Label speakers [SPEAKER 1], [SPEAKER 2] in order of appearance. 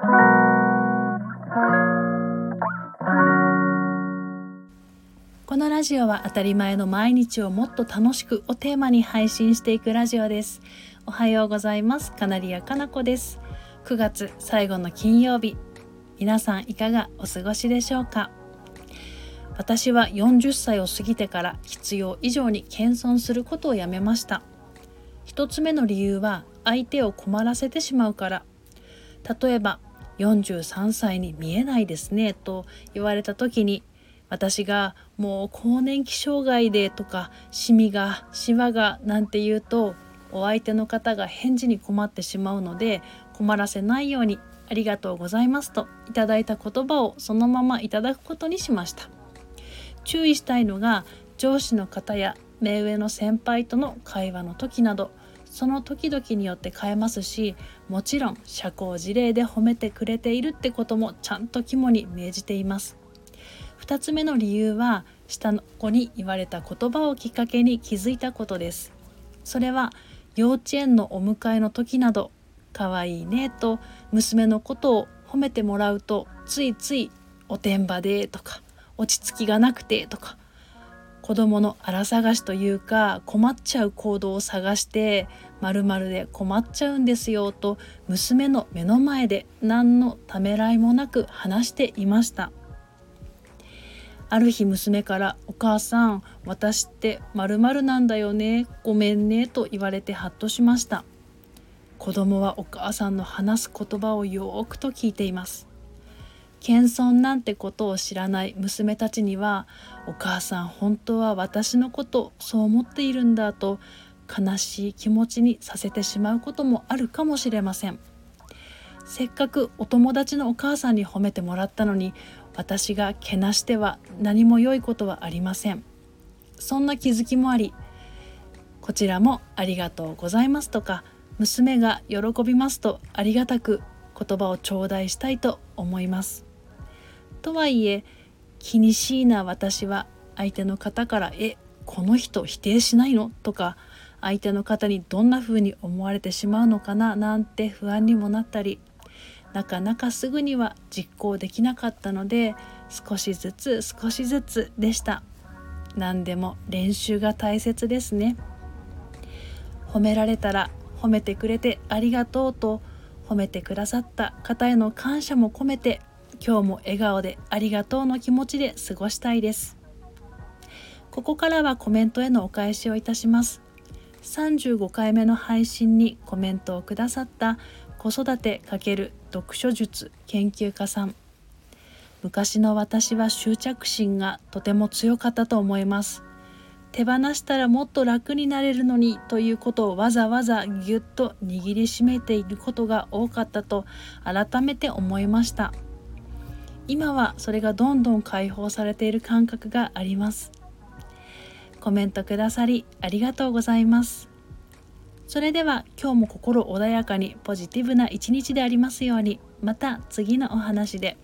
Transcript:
[SPEAKER 1] このラジオは当たり前の毎日をもっと楽しくをテーマに配信していくラジオです。おはようございます。カナリアかなこです。9月最後の金曜日。皆さんいかがお過ごしでしょうか？私は40歳を過ぎてから必要以上に謙遜することをやめました。一つ目の理由は相手を困らせてしまうから。例えば43歳に見えないですねと言われた時に私がもう更年期障害でとかシミがシワがなんて言うとお相手の方が返事に困ってしまうので困らせないようにありがとうございますといただいた言葉をそのままいただくことにしました。注意したいのが上司の方や目上の先輩との会話の時などその時々によって変えますしもちろん社交辞令で褒めてくれているってこともちゃんと肝に銘じています。2つ目の理由は下の子に言われた言葉をきっかけに気づいたことです。それは幼稚園のお迎えの時など可愛いねと娘のことを褒めてもらうとついついおてんばでとか落ち着きがなくてとか子供のあら探しというか困っちゃう行動を探して〇〇で困っちゃうんですよと娘の目の前で何のためらいもなく話していました。ある日娘から「お母さん私ってまるなんだよねごめんね」と言われてハッとしました。子供はお母さんの話す言葉をよーくと聞いています。謙遜なんてことを知らない娘たちにはお母さん本当は私のことそう思っているんだと悲しい気持ちにさせてしまうこともあるかもしれません。せっかくお友達のお母さんに褒めてもらったのに私がけなしては何も良いことはありません。そんな気づきもありこちらもありがとうございますとか娘が喜びますとありがたく言葉を頂戴したいと思います。とはいえ気にしいな私は相手の方から「えこの人否定しないの?」とか相手の方にどんな風に思われてしまうのかな？なんて不安にもなったりなかなかすぐには実行できなかったので少しずつ少しずつでした。何でも練習が大切ですね。褒められたら褒めてくれてありがとうと褒めてくださった方への感謝も込めて今日も笑顔でありがとうの気持ちで過ごしたいです。ここからはコメントへのお返しをいたします。35回目の配信にコメントをくださった子育て×読書術研究家さん。昔の私は執着心がとても強かったと思います。手放したらもっと楽になれるのにということをわざわざぎゅっと握りしめていることが多かったと改めて思いました。今はそれがどんどん解放されている感覚があります。コメントくださりありがとうございます。それでは今日も心穏やかにポジティブな一日でありますように。また次のお話で。